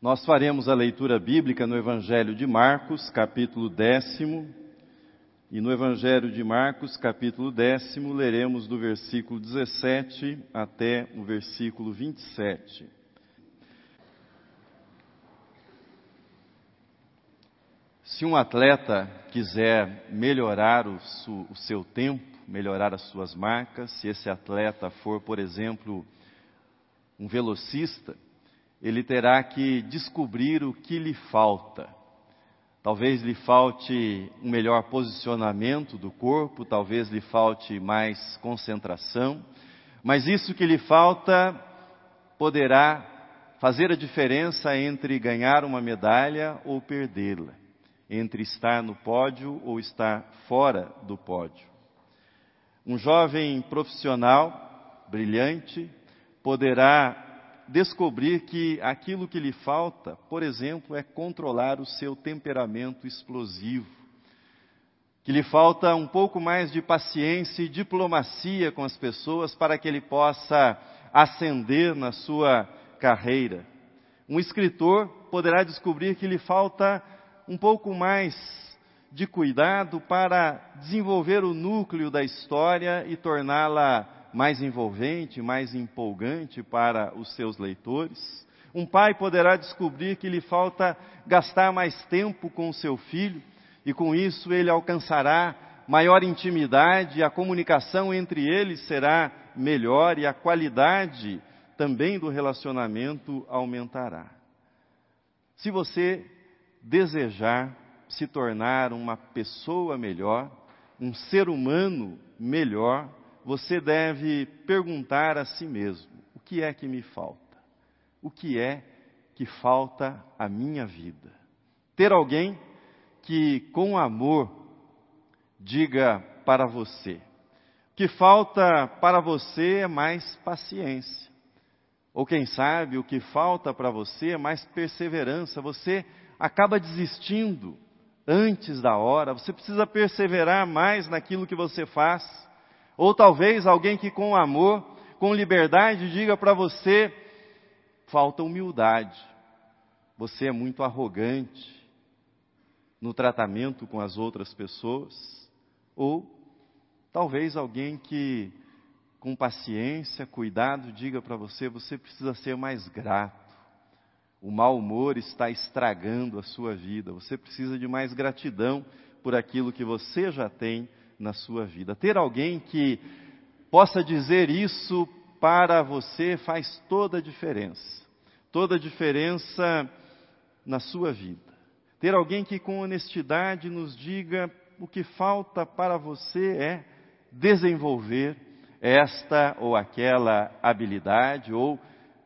Nós faremos a leitura bíblica no Evangelho de Marcos, capítulo décimo. E no Evangelho de Marcos, capítulo décimo, leremos do versículo 17 até o versículo 27. Se um atleta quiser melhorar o, o seu tempo, melhorar as suas marcas, se esse atleta for, por exemplo, um velocista, ele terá que descobrir o que lhe falta. Talvez lhe falte um melhor posicionamento do corpo, talvez lhe falte mais concentração, mas isso que lhe falta poderá fazer a diferença entre ganhar uma medalha ou perdê-la, entre estar no pódio ou estar fora do pódio. Um jovem profissional, brilhante, poderá descobrir que aquilo que lhe falta, por exemplo, é controlar o seu temperamento explosivo. Que lhe falta um pouco mais de paciência e diplomacia com as pessoas para que ele possa ascender na sua carreira. Um escritor poderá descobrir que lhe falta um pouco mais de cuidado para desenvolver o núcleo da história e torná-la mais envolvente, mais empolgante para os seus leitores. Um pai poderá descobrir que lhe falta gastar mais tempo com o seu filho e com isso ele alcançará maior intimidade, a comunicação entre eles será melhor e a qualidade também do relacionamento aumentará. Se você desejar se tornar uma pessoa melhor, um ser humano melhor, você deve perguntar a si mesmo: o que é que me falta? O que é que falta à minha vida? Ter alguém que, com amor, diga para você: o que falta para você é mais paciência. Ou quem sabe, o que falta para você é mais perseverança. Você acaba desistindo antes da hora, você precisa perseverar mais naquilo que você faz. Ou talvez alguém que com amor, com liberdade, diga para você: falta humildade. Você é muito arrogante no tratamento com as outras pessoas. Ou talvez alguém que com paciência, cuidado, diga para você: você precisa ser mais grato. O mau humor está estragando a sua vida. Você precisa de mais gratidão por aquilo que você já tem na sua vida. Ter alguém que possa dizer isso para você faz toda a diferença. Toda a diferença na sua vida. Ter alguém que com honestidade nos diga o que falta para você é desenvolver esta ou aquela habilidade, ou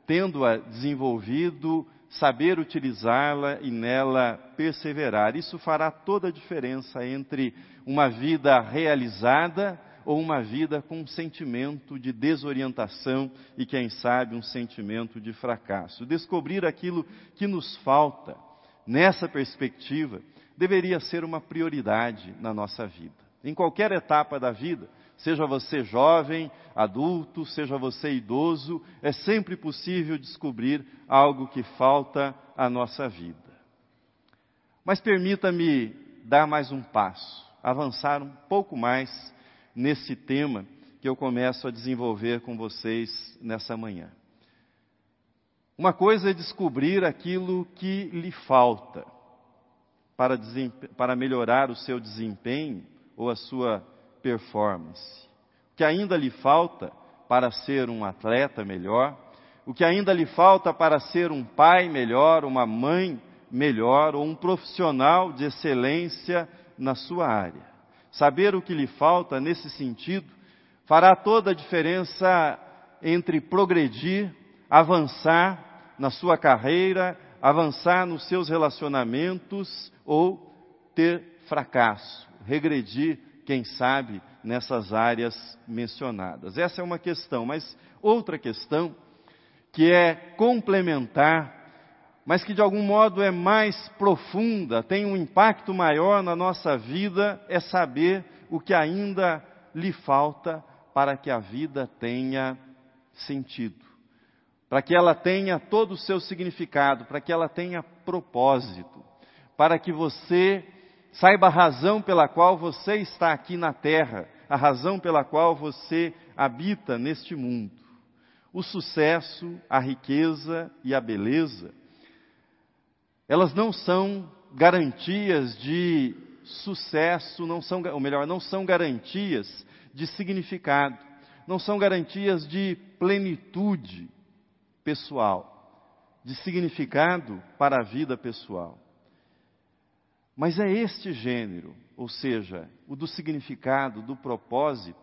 tendo-a desenvolvido, saber utilizá-la e nela perseverar. Isso fará toda a diferença entre uma vida realizada ou uma vida com um sentimento de desorientação e, quem sabe, um sentimento de fracasso. Descobrir aquilo que nos falta nessa perspectiva deveria ser uma prioridade na nossa vida. Em qualquer etapa da vida, seja você jovem, adulto, seja você idoso, é sempre possível descobrir algo que falta à nossa vida. Mas permita-me dar mais um passo, avançar um pouco mais nesse tema que eu começo a desenvolver com vocês nessa manhã. Uma coisa é descobrir aquilo que lhe falta para, para melhorar o seu desempenho ou a sua performance. O que ainda lhe falta para ser um atleta melhor, o que ainda lhe falta para ser um pai melhor, uma mãe melhor ou um profissional de excelência na sua área. Saber o que lhe falta nesse sentido fará toda a diferença entre progredir, avançar na sua carreira, avançar nos seus relacionamentos ou ter fracasso, regredir quem sabe, nessas áreas mencionadas. Essa é uma questão, mas outra questão, que é complementar, mas que de algum modo é mais profunda, tem um impacto maior na nossa vida, é saber o que ainda lhe falta para que a vida tenha sentido. para que ela tenha todo o seu significado, para que ela tenha propósito, para que você saiba a razão pela qual você está aqui na terra, a razão pela qual você habita neste mundo. O sucesso, a riqueza e a beleza, elas não são garantias de sucesso, não são, ou melhor, não são garantias de significado, não são garantias de plenitude pessoal, de significado para a vida pessoal. Mas é este gênero, ou seja, o do significado, do propósito,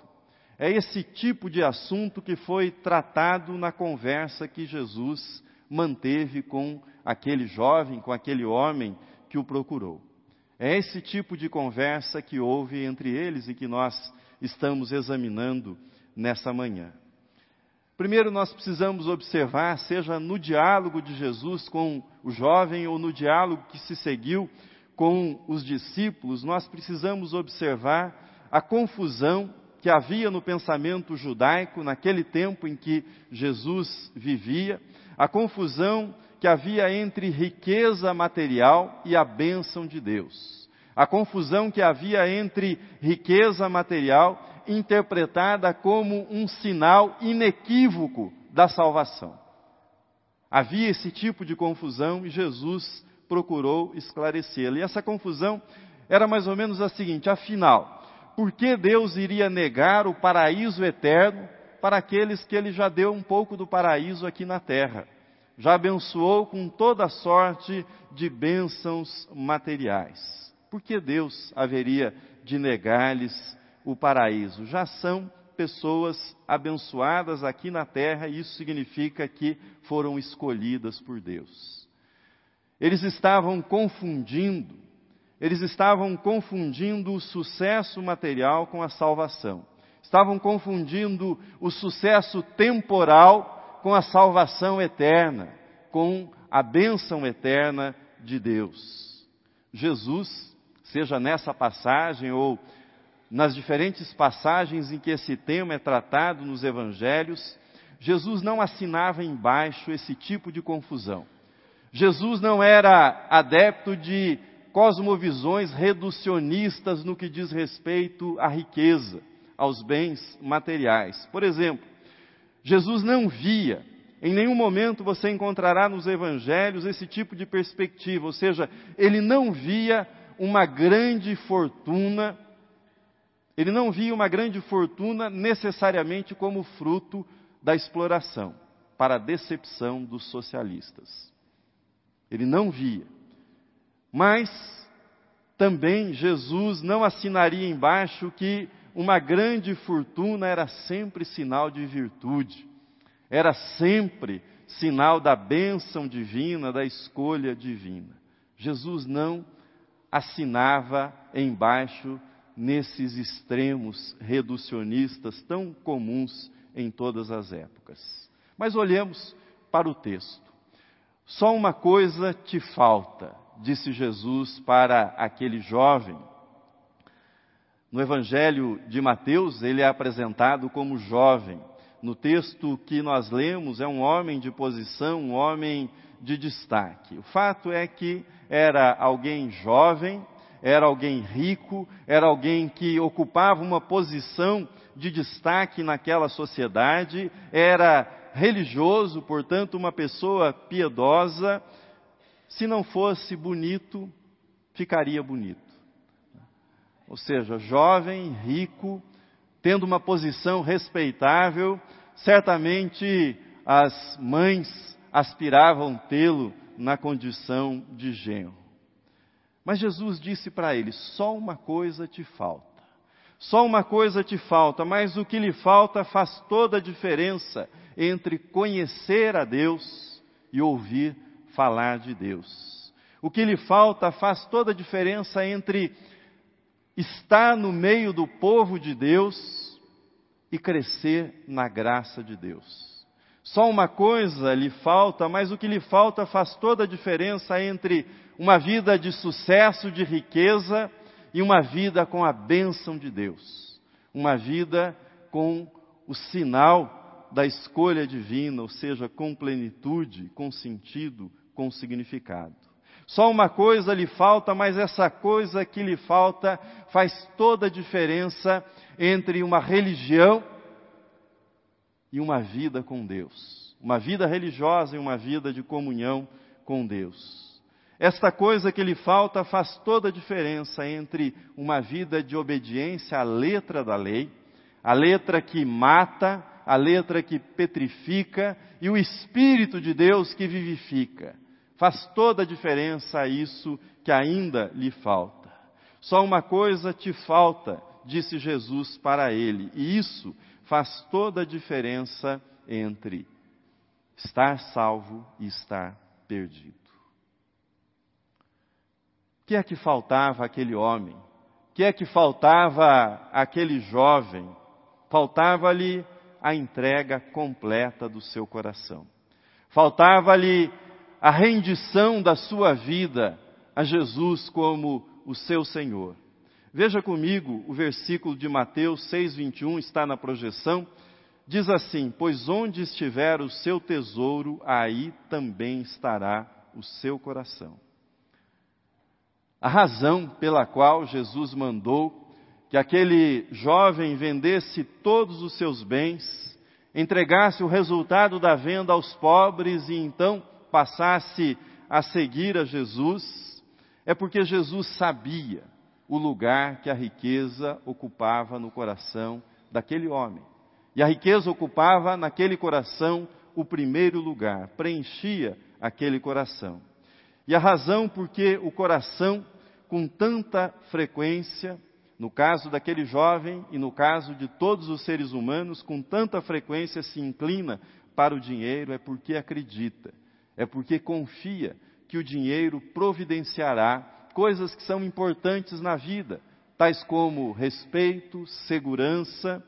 é esse tipo de assunto que foi tratado na conversa que Jesus manteve com aquele jovem, com aquele homem que o procurou. É esse tipo de conversa que houve entre eles e que nós estamos examinando nessa manhã. Primeiro, nós precisamos observar, seja no diálogo de Jesus com o jovem ou no diálogo que se seguiu com os discípulos, nós precisamos observar a confusão que havia no pensamento judaico naquele tempo em que Jesus vivia, a confusão que havia entre riqueza material e a bênção de Deus. A confusão que havia entre riqueza material, interpretada como um sinal inequívoco da salvação. Havia esse tipo de confusão e Jesus procurou esclarecê-la. E essa confusão era mais ou menos a seguinte: afinal, por que Deus iria negar o paraíso eterno para aqueles que ele já deu um pouco do paraíso aqui na terra? já abençoou com toda sorte de bênçãos materiais. Por que Deus haveria de negar-lhes o paraíso? Já são pessoas abençoadas aqui na terra e isso significa que foram escolhidas por Deus. Eles estavam confundindo, eles estavam confundindo o sucesso material com a salvação. Estavam confundindo o sucesso temporal com a salvação eterna, com a bênção eterna de Deus. Jesus, seja nessa passagem ou nas diferentes passagens em que esse tema é tratado nos evangelhos, Jesus não assinava embaixo esse tipo de confusão. Jesus não era adepto de cosmovisões reducionistas no que diz respeito à riqueza, aos bens materiais. Por exemplo, Jesus não via, em nenhum momento você encontrará nos evangelhos esse tipo de perspectiva, ou seja, ele não via uma grande fortuna, ele não via uma grande fortuna necessariamente como fruto da exploração, para a decepção dos socialistas. Ele não via. Mas também Jesus não assinaria embaixo que uma grande fortuna era sempre sinal de virtude, era sempre sinal da bênção divina, da escolha divina. Jesus não assinava embaixo nesses extremos reducionistas tão comuns em todas as épocas. Mas olhemos para o texto. Só uma coisa te falta, disse Jesus para aquele jovem no Evangelho de Mateus, ele é apresentado como jovem. No texto que nós lemos, é um homem de posição, um homem de destaque. O fato é que era alguém jovem, era alguém rico, era alguém que ocupava uma posição de destaque naquela sociedade, era religioso, portanto, uma pessoa piedosa. Se não fosse bonito, ficaria bonito ou seja, jovem, rico, tendo uma posição respeitável, certamente as mães aspiravam tê-lo na condição de genro. Mas Jesus disse para ele: só uma coisa te falta. Só uma coisa te falta, mas o que lhe falta faz toda a diferença entre conhecer a Deus e ouvir falar de Deus. O que lhe falta faz toda a diferença entre estar no meio do povo de Deus e crescer na graça de Deus. Só uma coisa lhe falta, mas o que lhe falta faz toda a diferença entre uma vida de sucesso, de riqueza e uma vida com a bênção de Deus. Uma vida com o sinal da escolha divina, ou seja, com plenitude, com sentido, com significado. Só uma coisa lhe falta, mas essa coisa que lhe falta faz toda a diferença entre uma religião e uma vida com Deus. Uma vida religiosa e uma vida de comunhão com Deus. Esta coisa que lhe falta faz toda a diferença entre uma vida de obediência à letra da lei, a letra que mata, a letra que petrifica, e o Espírito de Deus que vivifica. Faz toda a diferença isso que ainda lhe falta. Só uma coisa te falta, disse Jesus para ele, e isso faz toda a diferença entre estar salvo e estar perdido. O que é que faltava àquele homem? O que é que faltava àquele jovem? Faltava-lhe a entrega completa do seu coração. Faltava-lhe a rendição da sua vida a Jesus como o seu Senhor. Veja comigo o versículo de Mateus 6:21 está na projeção. Diz assim: Pois onde estiver o seu tesouro, aí também estará o seu coração. A razão pela qual Jesus mandou que aquele jovem vendesse todos os seus bens, entregasse o resultado da venda aos pobres e então passasse a seguir a Jesus, é porque Jesus sabia o lugar que a riqueza ocupava no coração daquele homem. E a riqueza ocupava naquele coração o primeiro lugar, preenchia aquele coração. E a razão porque o coração, com tanta frequência, no caso daquele jovem e no caso de todos os seres humanos, com tanta frequência se inclina para o dinheiro, é porque acredita, é porque confia que o dinheiro providenciará coisas que são importantes na vida, tais como respeito, segurança,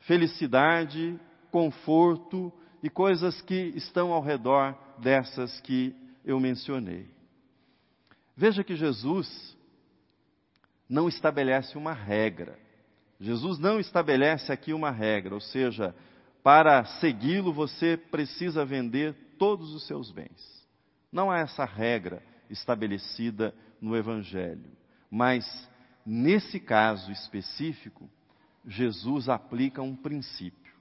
felicidade, conforto e coisas que estão ao redor dessas que eu mencionei. Veja que Jesus não estabelece uma regra. Jesus não estabelece aqui uma regra, ou seja, para segui-lo você precisa vender todos os seus bens. Não há essa regra estabelecida no Evangelho. Mas, nesse caso específico, Jesus aplica um princípio.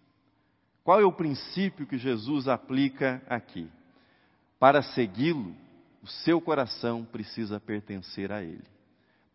Qual é o princípio que Jesus aplica aqui? Para segui-lo, o seu coração precisa pertencer a Ele.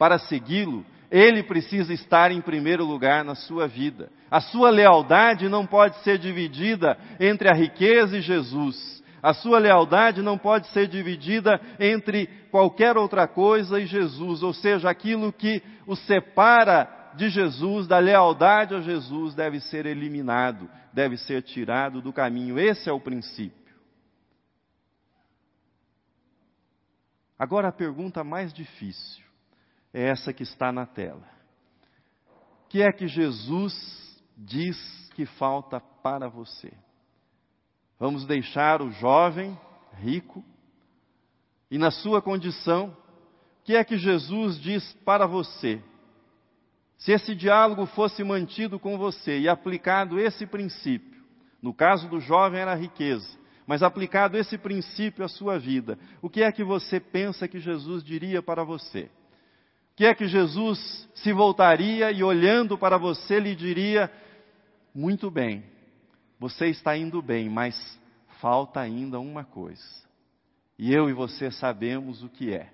Para segui-lo, Ele precisa estar em primeiro lugar na sua vida. A sua lealdade não pode ser dividida entre a riqueza e Jesus a sua lealdade não pode ser dividida entre qualquer outra coisa e Jesus, ou seja, aquilo que o separa de Jesus, da lealdade a Jesus, deve ser eliminado, deve ser tirado do caminho. Esse é o princípio. Agora a pergunta mais difícil é essa que está na tela. O que é que Jesus diz que falta para você? Vamos deixar o jovem rico e na sua condição, o que é que Jesus diz para você? Se esse diálogo fosse mantido com você e aplicado esse princípio, no caso do jovem era a riqueza, mas aplicado esse princípio à sua vida, o que é que você pensa que Jesus diria para você? Que é que Jesus se voltaria e olhando para você lhe diria: Muito bem, você está indo bem, mas falta ainda uma coisa. E eu e você sabemos o que é.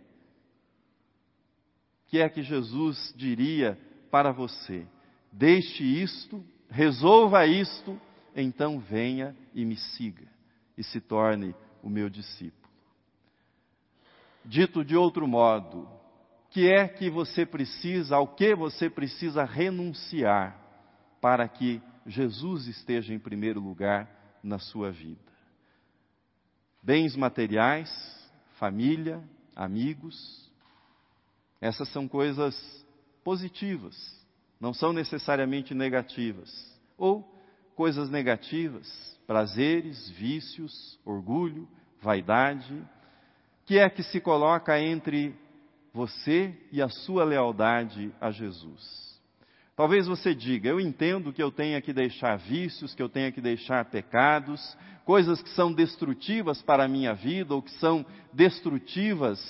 O que é que Jesus diria para você? Deixe isto, resolva isto, então venha e me siga e se torne o meu discípulo. Dito de outro modo, que é que você precisa, ao que você precisa renunciar para que Jesus esteja em primeiro lugar na sua vida. Bens materiais, família, amigos, essas são coisas positivas, não são necessariamente negativas. Ou coisas negativas, prazeres, vícios, orgulho, vaidade, que é que se coloca entre você e a sua lealdade a Jesus. Talvez você diga: eu entendo que eu tenha que deixar vícios, que eu tenha que deixar pecados, coisas que são destrutivas para a minha vida ou que são destrutivas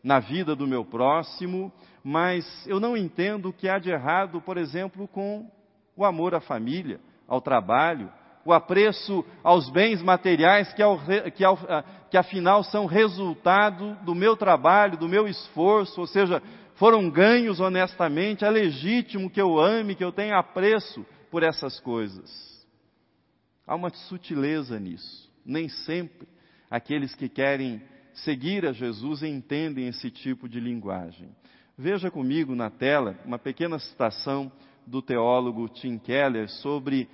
na vida do meu próximo, mas eu não entendo o que há de errado, por exemplo, com o amor à família, ao trabalho, o apreço aos bens materiais que, ao, que, ao, que afinal são resultado do meu trabalho, do meu esforço, ou seja, foram ganhos honestamente, é legítimo que eu ame, que eu tenha apreço por essas coisas. Há uma sutileza nisso. Nem sempre aqueles que querem seguir a Jesus entendem esse tipo de linguagem. Veja comigo na tela uma pequena citação do teólogo Tim Keller sobre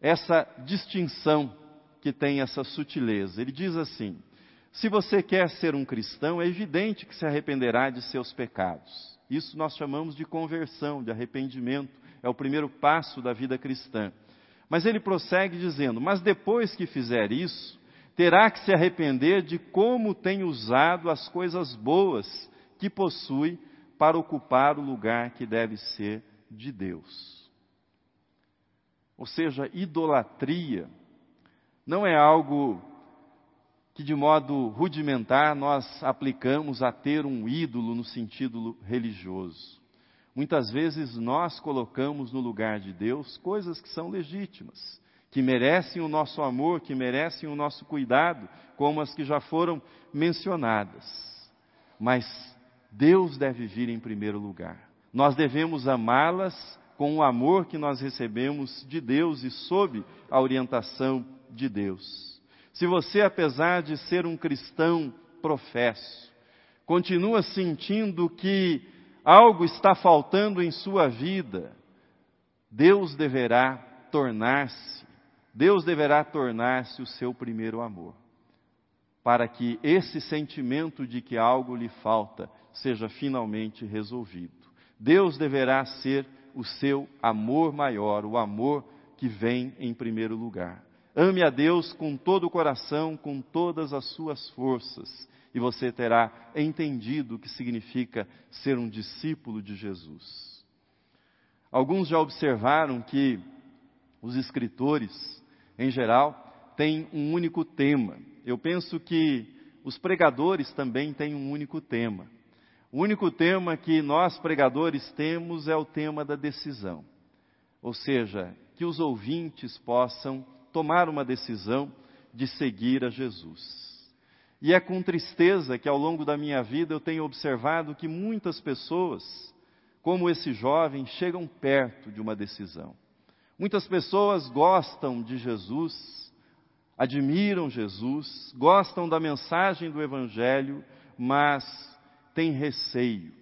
essa distinção que tem essa sutileza. Ele diz assim: se você quer ser um cristão, é evidente que se arrependerá de seus pecados. Isso nós chamamos de conversão, de arrependimento. É o primeiro passo da vida cristã. Mas ele prossegue dizendo: Mas depois que fizer isso, terá que se arrepender de como tem usado as coisas boas que possui para ocupar o lugar que deve ser de Deus. Ou seja, idolatria não é algo que de modo rudimentar nós aplicamos a ter um ídolo no sentido religioso. Muitas vezes nós colocamos no lugar de Deus coisas que são legítimas, que merecem o nosso amor, que merecem o nosso cuidado, como as que já foram mencionadas. Mas Deus deve vir em primeiro lugar. Nós devemos amá-las com o amor que nós recebemos de Deus e sob a orientação de Deus. Se você, apesar de ser um cristão professo, continua sentindo que algo está faltando em sua vida, Deus deverá tornar-se, Deus deverá tornar-se o seu primeiro amor, para que esse sentimento de que algo lhe falta seja finalmente resolvido. Deus deverá ser o seu amor maior, o amor que vem em primeiro lugar. Ame a Deus com todo o coração, com todas as suas forças, e você terá entendido o que significa ser um discípulo de Jesus. Alguns já observaram que os escritores, em geral, têm um único tema. Eu penso que os pregadores também têm um único tema. O único tema que nós pregadores temos é o tema da decisão. Ou seja, que os ouvintes possam tomar uma decisão de seguir a Jesus. E é com tristeza que ao longo da minha vida eu tenho observado que muitas pessoas, como esse jovem, chegam perto de uma decisão. Muitas pessoas gostam de Jesus, admiram Jesus, gostam da mensagem do Evangelho, mas têm receio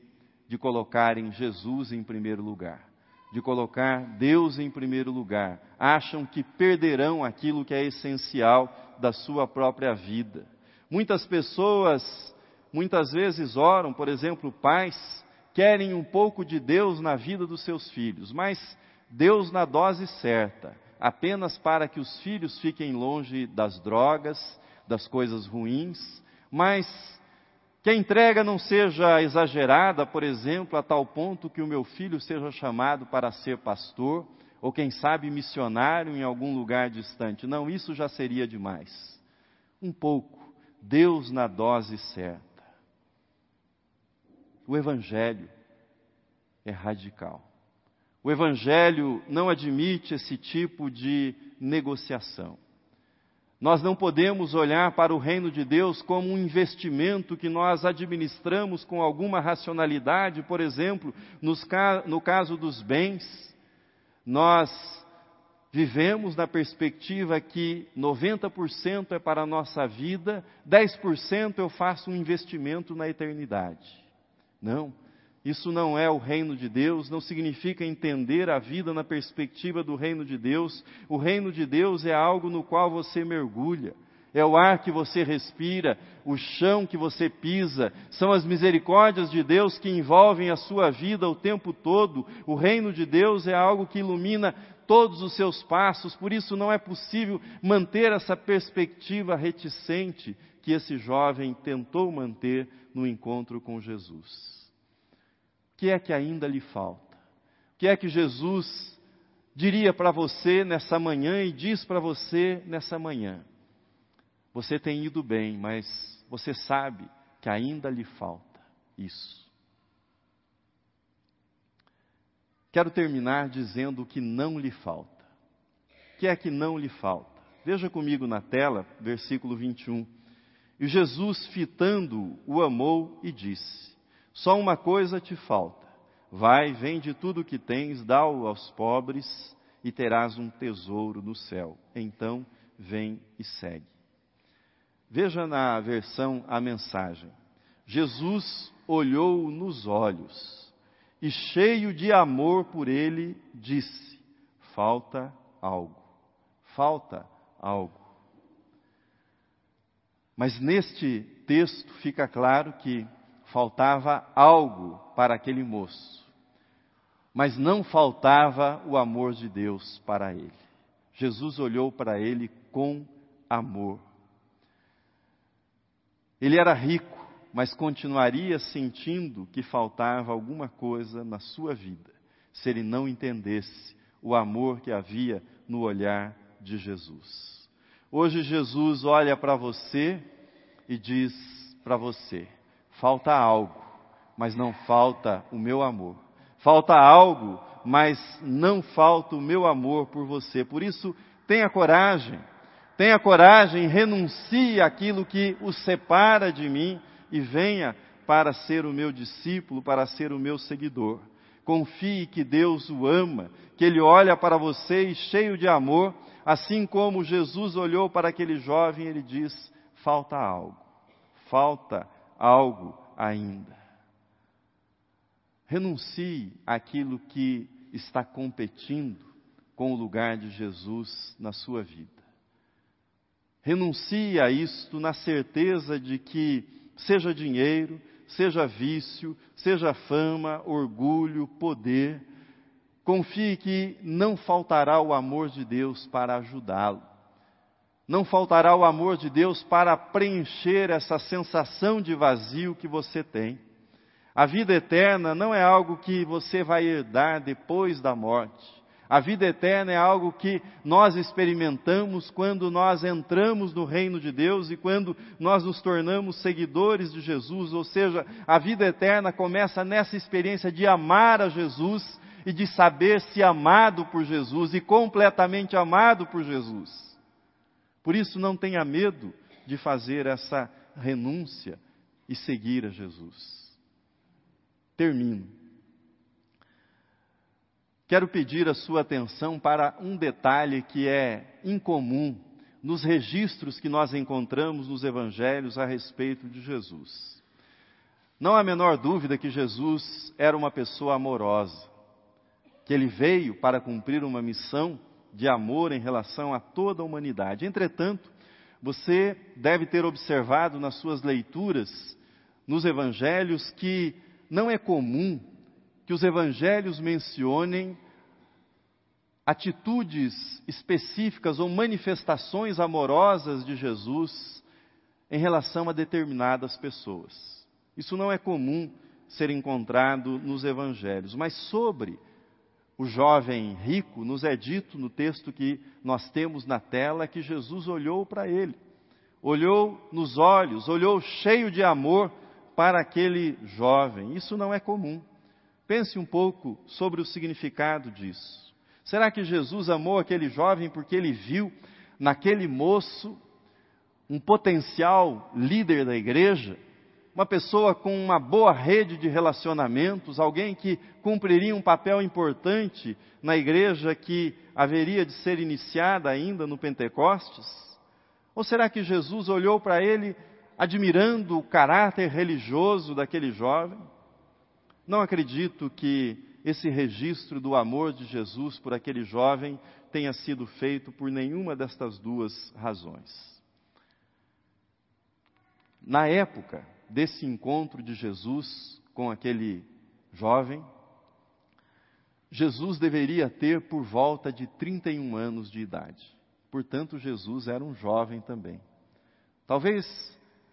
de colocarem Jesus em primeiro lugar, de colocar Deus em primeiro lugar. Acham que perderão aquilo que é essencial da sua própria vida. Muitas pessoas, muitas vezes oram, por exemplo, pais, querem um pouco de Deus na vida dos seus filhos, mas Deus na dose certa, apenas para que os filhos fiquem longe das drogas, das coisas ruins, mas que a entrega não seja exagerada, por exemplo, a tal ponto que o meu filho seja chamado para ser pastor, ou quem sabe missionário em algum lugar distante. Não, isso já seria demais. Um pouco, Deus na dose certa. O Evangelho é radical. O Evangelho não admite esse tipo de negociação. Nós não podemos olhar para o reino de Deus como um investimento que nós administramos com alguma racionalidade, por exemplo, no caso dos bens. Nós vivemos na perspectiva que 90% é para a nossa vida, 10% eu faço um investimento na eternidade. Não. Isso não é o reino de Deus, não significa entender a vida na perspectiva do reino de Deus. O reino de Deus é algo no qual você mergulha, é o ar que você respira, o chão que você pisa, são as misericórdias de Deus que envolvem a sua vida o tempo todo. O reino de Deus é algo que ilumina todos os seus passos, por isso não é possível manter essa perspectiva reticente que esse jovem tentou manter no encontro com Jesus que é que ainda lhe falta? O que é que Jesus diria para você nessa manhã e diz para você nessa manhã? Você tem ido bem, mas você sabe que ainda lhe falta isso. Quero terminar dizendo o que não lhe falta. O que é que não lhe falta? Veja comigo na tela, versículo 21. E Jesus, fitando, o amou e disse: Só uma coisa te falta. Vai, vende tudo o que tens, dá-o aos pobres e terás um tesouro no céu. Então, vem e segue. Veja na versão a mensagem. Jesus olhou nos olhos e, cheio de amor por ele, disse: Falta algo, falta algo. Mas neste texto fica claro que faltava algo para aquele moço, mas não faltava o amor de Deus para ele. Jesus olhou para ele com amor. Ele era rico, mas continuaria sentindo que faltava alguma coisa na sua vida, se ele não entendesse o amor que havia no olhar de Jesus. Hoje Jesus olha para você e diz para você: falta algo, mas não falta o meu amor. Falta algo, mas não falta o meu amor por você. Por isso, tenha coragem. Tenha coragem, renuncie aquilo que o separa de mim e venha para ser o meu discípulo, para ser o meu seguidor. Confie que Deus o ama, que Ele olha para você e cheio de amor Assim como Jesus olhou para aquele jovem, ele diz: falta algo, falta algo ainda. Renuncie àquilo que está competindo com o lugar de Jesus na sua vida. Renuncie a isto na certeza de que, seja dinheiro, seja vício, seja fama, orgulho, poder, Confie que não faltará o amor de Deus para ajudá-lo. Não faltará o amor de Deus para preencher essa sensação de vazio que você tem. A vida eterna não é algo que você vai herdar depois da morte. A vida eterna é algo que nós experimentamos quando nós entramos no reino de Deus e quando nós nos tornamos seguidores de Jesus, ou seja, a vida eterna começa nessa experiência de amar a Jesus e de saber-se amado por Jesus e completamente amado por Jesus. Por isso, não tenha medo de fazer essa renúncia e seguir a Jesus. Termino. Quero pedir a sua atenção para um detalhe que é incomum nos registros que nós encontramos nos evangelhos a respeito de Jesus. Não há a menor dúvida que Jesus era uma pessoa amorosa que ele veio para cumprir uma missão de amor em relação a toda a humanidade. Entretanto, você deve ter observado nas suas leituras nos evangelhos que não é comum que os evangelhos mencionem atitudes específicas ou manifestações amorosas de Jesus em relação a determinadas pessoas. Isso não é comum ser encontrado nos evangelhos, mas sobre o jovem rico, nos é dito no texto que nós temos na tela que Jesus olhou para ele, olhou nos olhos, olhou cheio de amor para aquele jovem. Isso não é comum. Pense um pouco sobre o significado disso. Será que Jesus amou aquele jovem porque ele viu naquele moço um potencial líder da igreja? Uma pessoa com uma boa rede de relacionamentos, alguém que cumpriria um papel importante na igreja que haveria de ser iniciada ainda no Pentecostes? Ou será que Jesus olhou para ele admirando o caráter religioso daquele jovem? Não acredito que esse registro do amor de Jesus por aquele jovem tenha sido feito por nenhuma destas duas razões. Na época, desse encontro de Jesus com aquele jovem, Jesus deveria ter por volta de 31 anos de idade. Portanto, Jesus era um jovem também. Talvez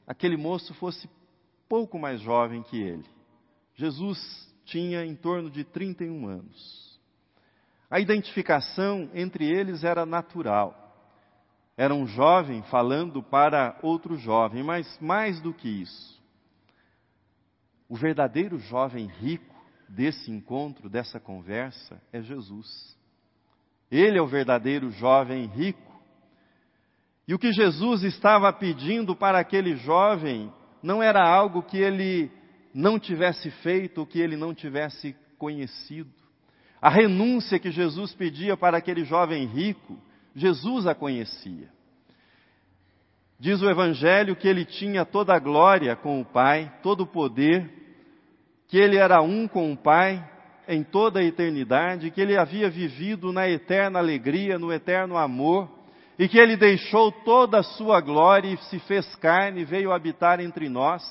aquele moço fosse pouco mais jovem que ele. Jesus tinha em torno de 31 anos. A identificação entre eles era natural. Era um jovem falando para outro jovem, mas mais do que isso. O verdadeiro jovem rico desse encontro, dessa conversa, é Jesus. Ele é o verdadeiro jovem rico. E o que Jesus estava pedindo para aquele jovem não era algo que ele não tivesse feito, que ele não tivesse conhecido. A renúncia que Jesus pedia para aquele jovem rico, Jesus a conhecia. Diz o Evangelho que ele tinha toda a glória com o Pai, todo o poder, que ele era um com o Pai em toda a eternidade, que ele havia vivido na eterna alegria, no eterno amor, e que ele deixou toda a sua glória e se fez carne e veio habitar entre nós.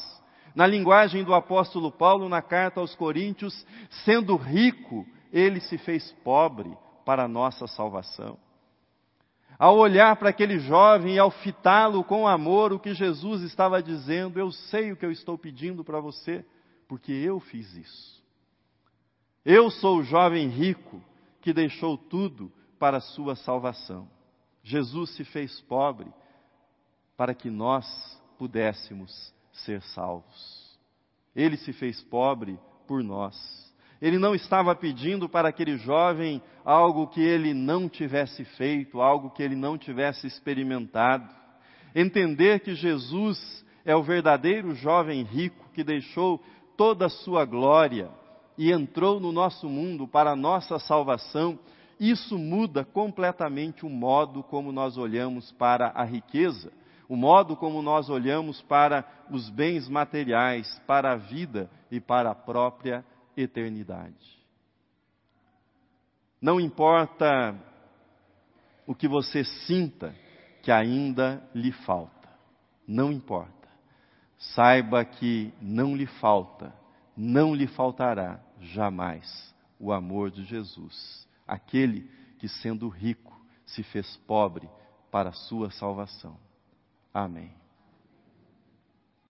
Na linguagem do apóstolo Paulo, na carta aos Coríntios, sendo rico, ele se fez pobre para a nossa salvação. Ao olhar para aquele jovem e ao fitá-lo com amor, o que Jesus estava dizendo, eu sei o que eu estou pedindo para você, porque eu fiz isso. Eu sou o jovem rico que deixou tudo para a sua salvação. Jesus se fez pobre para que nós pudéssemos ser salvos. Ele se fez pobre por nós. Ele não estava pedindo para aquele jovem algo que ele não tivesse feito, algo que ele não tivesse experimentado. Entender que Jesus é o verdadeiro jovem rico que deixou toda a sua glória e entrou no nosso mundo para a nossa salvação isso muda completamente o modo como nós olhamos para a riqueza, o modo como nós olhamos para os bens materiais, para a vida e para a própria eternidade. Não importa o que você sinta que ainda lhe falta, não importa. Saiba que não lhe falta, não lhe faltará jamais o amor de Jesus aquele que, sendo rico, se fez pobre para a sua salvação. Amém.